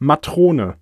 Matrone.